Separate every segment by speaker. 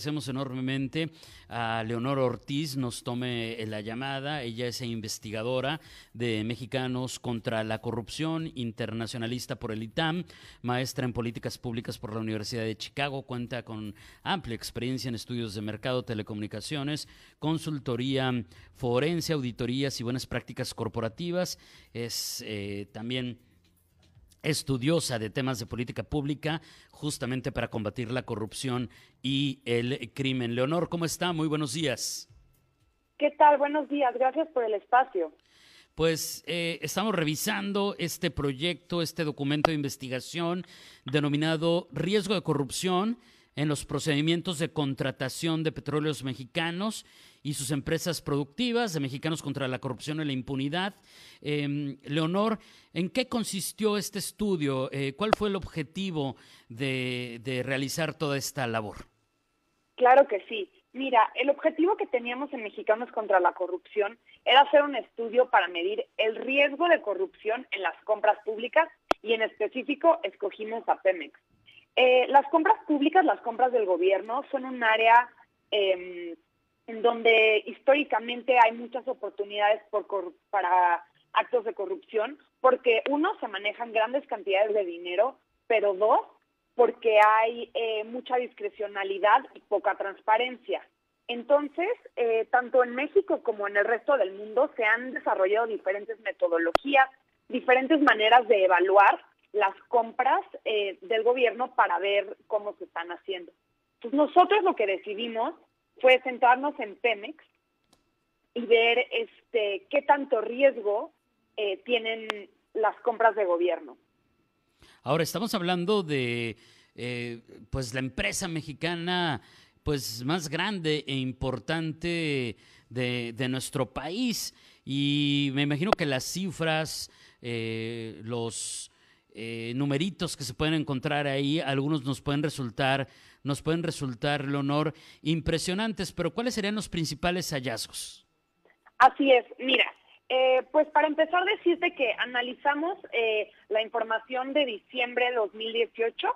Speaker 1: agradecemos enormemente a Leonor Ortiz, nos tome la llamada. Ella es investigadora de Mexicanos contra la Corrupción, internacionalista por el ITAM, maestra en políticas públicas por la Universidad de Chicago, cuenta con amplia experiencia en estudios de mercado, telecomunicaciones, consultoría forense, auditorías y buenas prácticas corporativas. Es eh, también estudiosa de temas de política pública, justamente para combatir la corrupción y el crimen. Leonor, ¿cómo está? Muy buenos días.
Speaker 2: ¿Qué tal? Buenos días. Gracias por el espacio.
Speaker 1: Pues eh, estamos revisando este proyecto, este documento de investigación denominado Riesgo de Corrupción en los procedimientos de contratación de petróleos mexicanos y sus empresas productivas de Mexicanos contra la Corrupción y la Impunidad. Em, Leonor, ¿en qué consistió este estudio? Eh, ¿Cuál fue el objetivo de, de realizar toda esta labor?
Speaker 2: Claro que sí. Mira, el objetivo que teníamos en Mexicanos contra la Corrupción era hacer un estudio para medir el riesgo de corrupción en las compras públicas y en específico escogimos a Pemex. Eh, las compras públicas, las compras del gobierno, son un área eh, en donde históricamente hay muchas oportunidades por, para actos de corrupción, porque uno, se manejan grandes cantidades de dinero, pero dos, porque hay eh, mucha discrecionalidad y poca transparencia. Entonces, eh, tanto en México como en el resto del mundo se han desarrollado diferentes metodologías, diferentes maneras de evaluar las compras eh, del gobierno para ver cómo se están haciendo. Entonces, nosotros lo que decidimos fue centrarnos en Pemex y ver este qué tanto riesgo eh, tienen las compras de gobierno.
Speaker 1: Ahora estamos hablando de eh, pues la empresa mexicana pues más grande e importante de, de nuestro país y me imagino que las cifras, eh, los eh, numeritos que se pueden encontrar ahí, algunos nos pueden resultar, nos pueden resultar, Leonor, impresionantes, pero ¿cuáles serían los principales hallazgos?
Speaker 2: Así es, mira, eh, pues para empezar decirte que analizamos eh, la información de diciembre de 2018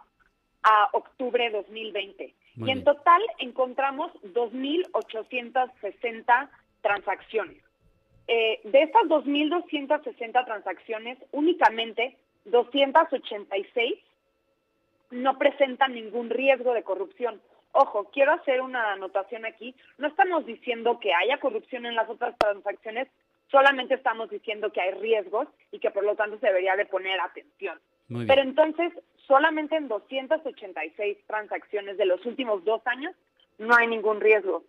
Speaker 2: a octubre de 2020 y en total encontramos 2.860 transacciones. de estas 2.260 transacciones, únicamente 286 no presentan ningún riesgo de corrupción. Ojo, quiero hacer una anotación aquí. No estamos diciendo que haya corrupción en las otras transacciones, solamente estamos diciendo que hay riesgos y que por lo tanto se debería de poner atención. Pero entonces, solamente en 286 transacciones de los últimos dos años no hay ningún riesgo.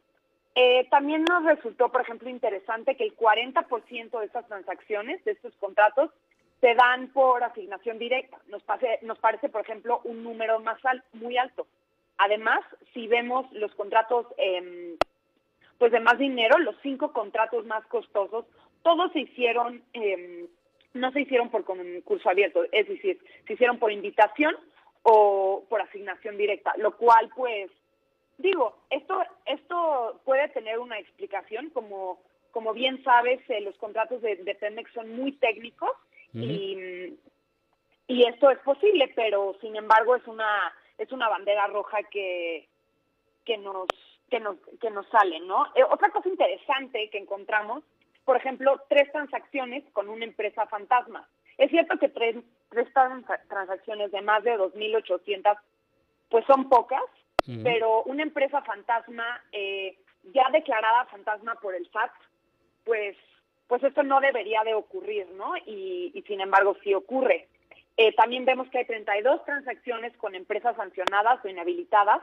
Speaker 2: Eh, también nos resultó, por ejemplo, interesante que el 40% de estas transacciones, de estos contratos, se dan por asignación directa. Nos, nos parece, por ejemplo, un número más muy alto. Además, si vemos los contratos em, pues de más dinero, los cinco contratos más costosos, todos se hicieron, em, no se hicieron por concurso abierto, es decir, se hicieron por invitación o por asignación directa, lo cual pues digo, esto esto puede tener una explicación, como como bien sabes, eh, los contratos de, de Pemex son muy técnicos y, y esto es posible, pero sin embargo es una es una bandera roja que que nos que nos que nos sale, ¿no? Eh, otra cosa interesante que encontramos, por ejemplo, tres transacciones con una empresa fantasma. Es cierto que tres, tres transacciones de más de 2.800, pues son pocas, pero una empresa fantasma eh, ya declarada fantasma por el SAT, pues pues esto no debería de ocurrir, ¿no? Y, sin embargo sí ocurre. Eh, también vemos que hay 32 transacciones con empresas sancionadas o inhabilitadas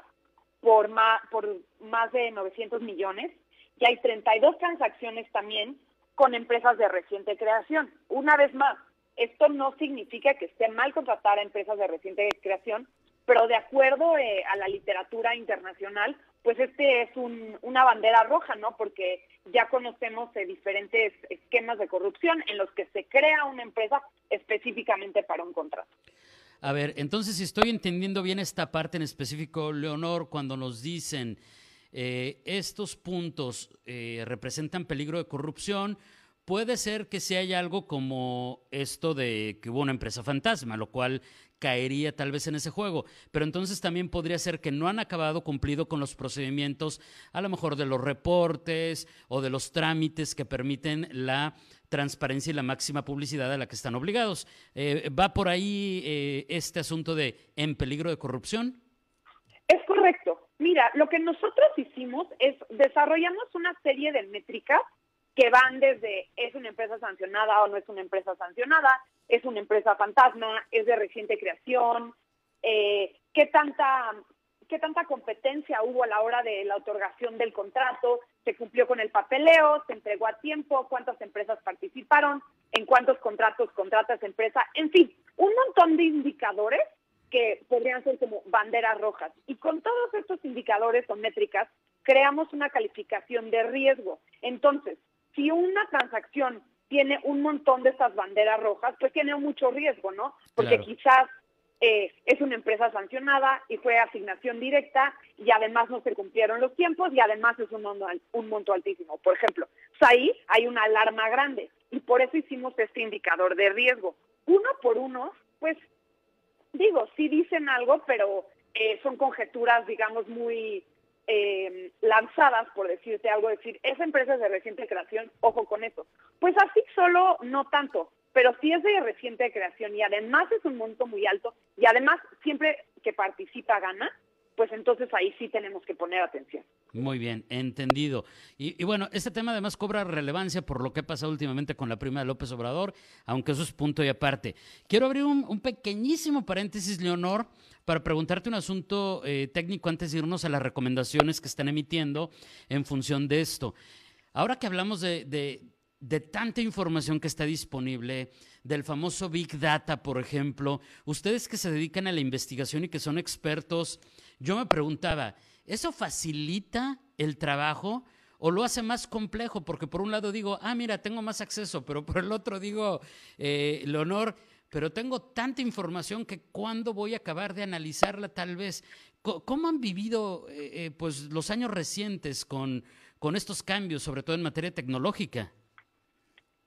Speaker 2: por por más de 900 millones y hay 32 transacciones también con empresas de reciente creación. Una vez más, esto no significa que esté mal contratar a empresas de reciente creación, pero de acuerdo eh, a la literatura internacional, pues este es una bandera roja, ¿no? Porque ya conocemos diferentes esquemas de corrupción en los que se crea una empresa específicamente para un contrato.
Speaker 1: A ver, entonces si estoy entendiendo bien esta parte en específico, Leonor, cuando nos dicen estos puntos representan peligro de corrupción, puede ser que si haya algo como esto de que hubo una empresa fantasma, lo cual caería tal vez en ese juego. Pero entonces también podría ser que no han acabado cumplido con los procedimientos, a lo mejor de los reportes o de los trámites que permiten la transparencia y la máxima publicidad a la que están obligados. Eh, ¿Va por ahí eh, este asunto de en peligro de corrupción?
Speaker 2: Es correcto. Mira, lo que nosotros hicimos es desarrollamos una serie de métricas que van desde es una empresa sancionada o no es una empresa sancionada, es una empresa fantasma, es de reciente creación, eh, qué tanta qué tanta competencia hubo a la hora de la otorgación del contrato, se cumplió con el papeleo, se entregó a tiempo, cuántas empresas participaron, en cuántos contratos contrata esa empresa, en fin, un montón de indicadores que podrían ser como banderas rojas. Y con todos estos indicadores o métricas, creamos una calificación de riesgo. Entonces, si una transacción tiene un montón de estas banderas rojas, pues tiene mucho riesgo, ¿no? Porque quizás eh, es una empresa sancionada y fue asignación directa y además no se cumplieron los tiempos y además es un monto, un monto altísimo. Por ejemplo, ahí hay una alarma grande y por eso hicimos este indicador de riesgo. Uno por uno, pues digo, sí dicen algo, pero eh, son conjeturas, digamos, muy eh, lanzadas, por decirte algo, decir, esa empresa es de reciente creación, ojo con eso. Pues así solo no tanto, pero si es de reciente creación y además es un monto muy alto y además siempre que participa gana, pues entonces ahí sí tenemos que poner atención.
Speaker 1: Muy bien, entendido. Y, bueno, este tema además cobra relevancia por lo que ha pasado últimamente con la prima de López Obrador, aunque eso es punto y aparte. Quiero abrir un, pequeñísimo paréntesis, Leonor, para preguntarte un asunto eh, técnico antes de irnos a las recomendaciones que están emitiendo en función de esto. Ahora que hablamos de, de tanta información que está disponible, del famoso Big Data, por ejemplo, ustedes que se dedican a la investigación y que son expertos, yo me preguntaba, ¿eso facilita el trabajo o lo hace más complejo? Porque por un lado digo, ah, mira, tengo más acceso, pero por el otro digo, eh, Leonor, pero tengo tanta información que cuándo voy a acabar de analizarla tal vez. ¿Cómo han vivido eh, eh, pues, los años recientes con, con estos cambios, sobre todo en materia tecnológica?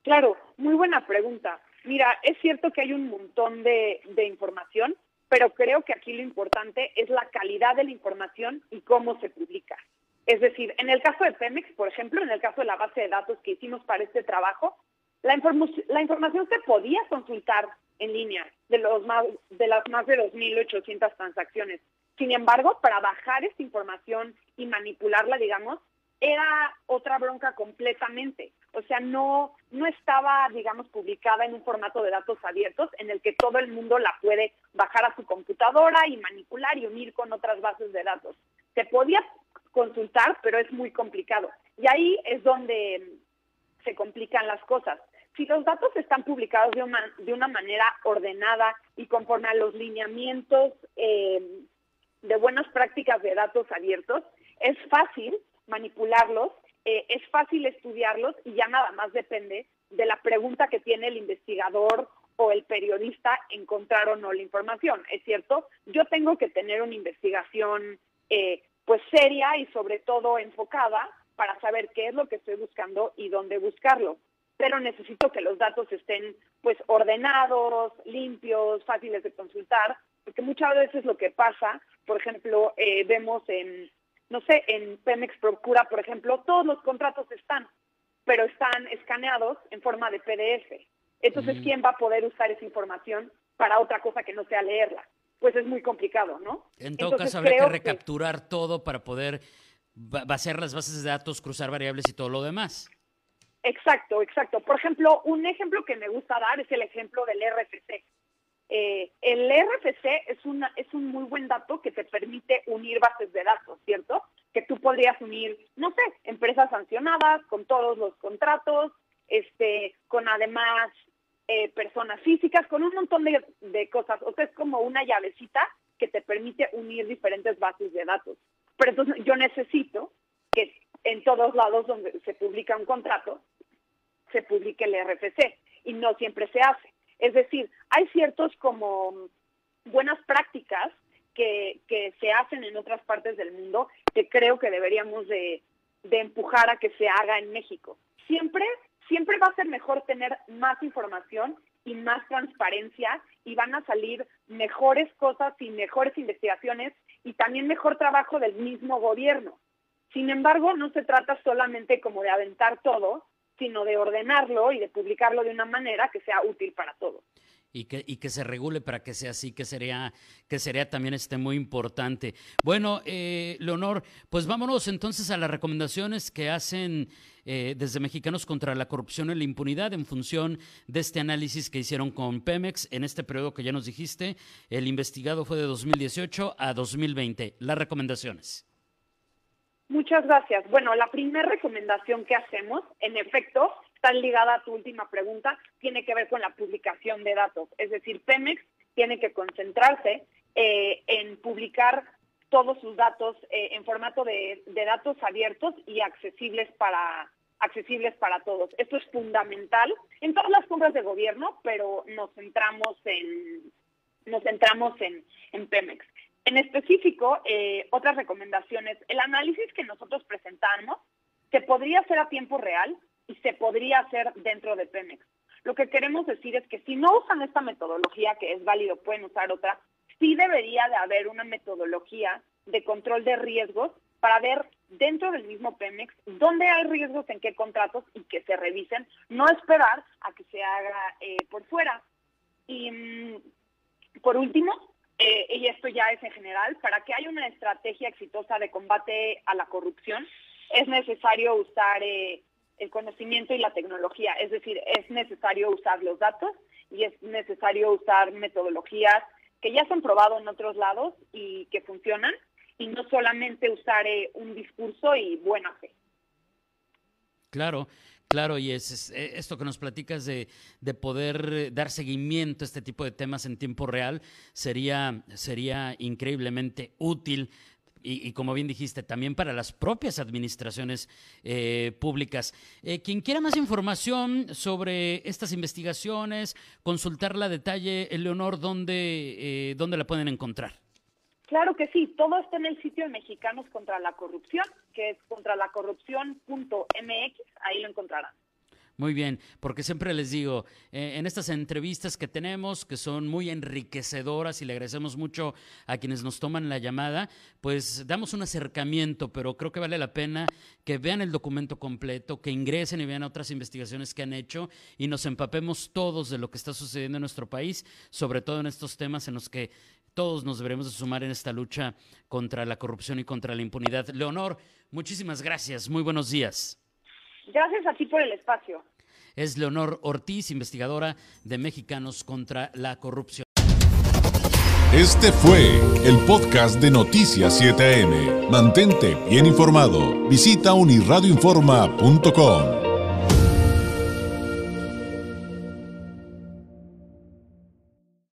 Speaker 2: Claro, muy buena pregunta. Mira, es cierto que hay un montón de, de información, pero creo que aquí lo importante es la calidad de la información y cómo se publica. Es decir, en el caso de Pemex, por ejemplo, en el caso de la base de datos que hicimos para este trabajo, la, la información se podía consultar en línea de, los más, de las más de 2.800 transacciones. Sin embargo, para bajar esta información y manipularla, digamos, era otra bronca completamente. O sea, no, no estaba, digamos, publicada en un formato de datos abiertos en el que todo el mundo la puede bajar a su computadora y manipular y unir con otras bases de datos. Se podía consultar, pero es muy complicado. Y ahí es donde se complican las cosas. Si los datos están publicados de una, de una manera ordenada y conforme a los lineamientos eh, de buenas prácticas de datos abiertos, es fácil manipularlos, eh, es fácil estudiarlos y ya nada más depende de la pregunta que tiene el investigador o el periodista encontrar o no la información. Es cierto, yo tengo que tener una investigación eh, pues seria y sobre todo enfocada para saber qué es lo que estoy buscando y dónde buscarlo. Pero necesito que los datos estén pues ordenados, limpios, fáciles de consultar, porque muchas veces lo que pasa, por ejemplo, eh, vemos en no sé, en Pemex Procura, por ejemplo, todos los contratos están, pero están escaneados en forma de PDF. Entonces, ¿quién va a poder usar esa información para otra cosa que no sea leerla? Pues es muy complicado, ¿no?
Speaker 1: En todo caso, habría que recapturar todo para poder vaciar las bases de datos, cruzar variables y todo lo demás.
Speaker 2: Exacto, exacto. Por ejemplo, un ejemplo que me gusta dar es el ejemplo del RFC. Eh, el RFC es, una, es un muy buen dato que te permite unir bases de datos, ¿cierto? Que tú podrías unir, no sé, empresas sancionadas con todos los contratos, este, con además eh, personas físicas, con un montón de, de cosas. O sea, es como una llavecita que te permite unir diferentes bases de datos. Pero entonces yo necesito que en todos lados donde se publica un contrato, se publique el RFC y no siempre se hace. Es decir, hay ciertos como buenas prácticas que, que se hacen en otras partes del mundo que creo que deberíamos de, de empujar a que se haga en México. Siempre, siempre va a ser mejor tener más información y más transparencia y van a salir mejores cosas y mejores investigaciones y también mejor trabajo del mismo gobierno. Sin embargo, no se trata solamente como de aventar todo, sino de ordenarlo y de publicarlo de una manera que sea útil para todos
Speaker 1: y que, y que se regule para que sea así, que sería, que sería también este muy importante. Bueno, eh, Leonor, pues vámonos entonces a las recomendaciones que hacen eh, desde Mexicanos contra la Corrupción y la Impunidad en función de este análisis que hicieron con Pemex en este periodo que ya nos dijiste. El investigado fue de 2018 a 2020. Las recomendaciones.
Speaker 2: Muchas gracias. Bueno, la primera recomendación que hacemos, en efecto, está ligada a tu última pregunta, tiene que ver con la publicación de datos. Es decir, Pemex tiene que concentrarse eh, en publicar todos sus datos eh, en formato de, datos abiertos y accesibles para accesibles para todos. Esto es fundamental en todas las compras de gobierno, pero nos centramos en nos centramos en, en Pemex. En específico, eh, otras recomendaciones, el análisis que nosotros presentamos se podría hacer a tiempo real y se podría hacer dentro de Pemex. Lo que queremos decir es que si no usan esta metodología, que es válido, pueden usar otra, sí debería de haber una metodología de control de riesgos para ver dentro del mismo Pemex dónde hay riesgos en qué contratos y que se revisen, no esperar a que se haga eh, por fuera. Y mm, por último, eh, y esto ya es en general, para que haya una estrategia exitosa de combate a la corrupción, es necesario usar eh, el conocimiento y la tecnología, es decir, es necesario usar los datos y es necesario usar metodologías que ya se han probado en otros lados y que funcionan, y no solamente usar eh, un discurso y buena fe.
Speaker 1: Claro, Claro, y es, e, esto que nos platicas de, de, poder eh, dar seguimiento a este tipo de temas en tiempo real sería, sería increíblemente útil. Y, como bien dijiste, también para las propias administraciones eh, públicas. Eh, quien quiera más información sobre estas investigaciones, consultarla a detalle, Eleonor, ¿dónde, ¿dónde la pueden encontrar?
Speaker 2: Claro que sí, todo está en el sitio de Mexicanos contra la Corrupción, que es contralacorrupción.mx, ahí lo encontrarán.
Speaker 1: Muy bien, porque siempre les digo, eh, en estas entrevistas que tenemos, que son muy enriquecedoras y le agradecemos mucho a quienes nos toman la llamada, pues damos un acercamiento, pero creo que vale la pena que vean el documento completo, que ingresen y vean otras investigaciones que han hecho y nos empapemos todos de lo que está sucediendo en nuestro país, sobre todo en estos temas en los que todos nos deberemos de sumar en esta lucha contra la corrupción y contra la impunidad. Leonor, muchísimas gracias. Muy buenos días.
Speaker 2: Gracias a ti por el espacio.
Speaker 1: Es Leonor Ortiz, investigadora de Mexicanos contra la Corrupción.
Speaker 3: Este fue el podcast de Noticias 7am. Mantente bien informado. Visita unirradioinforma.com.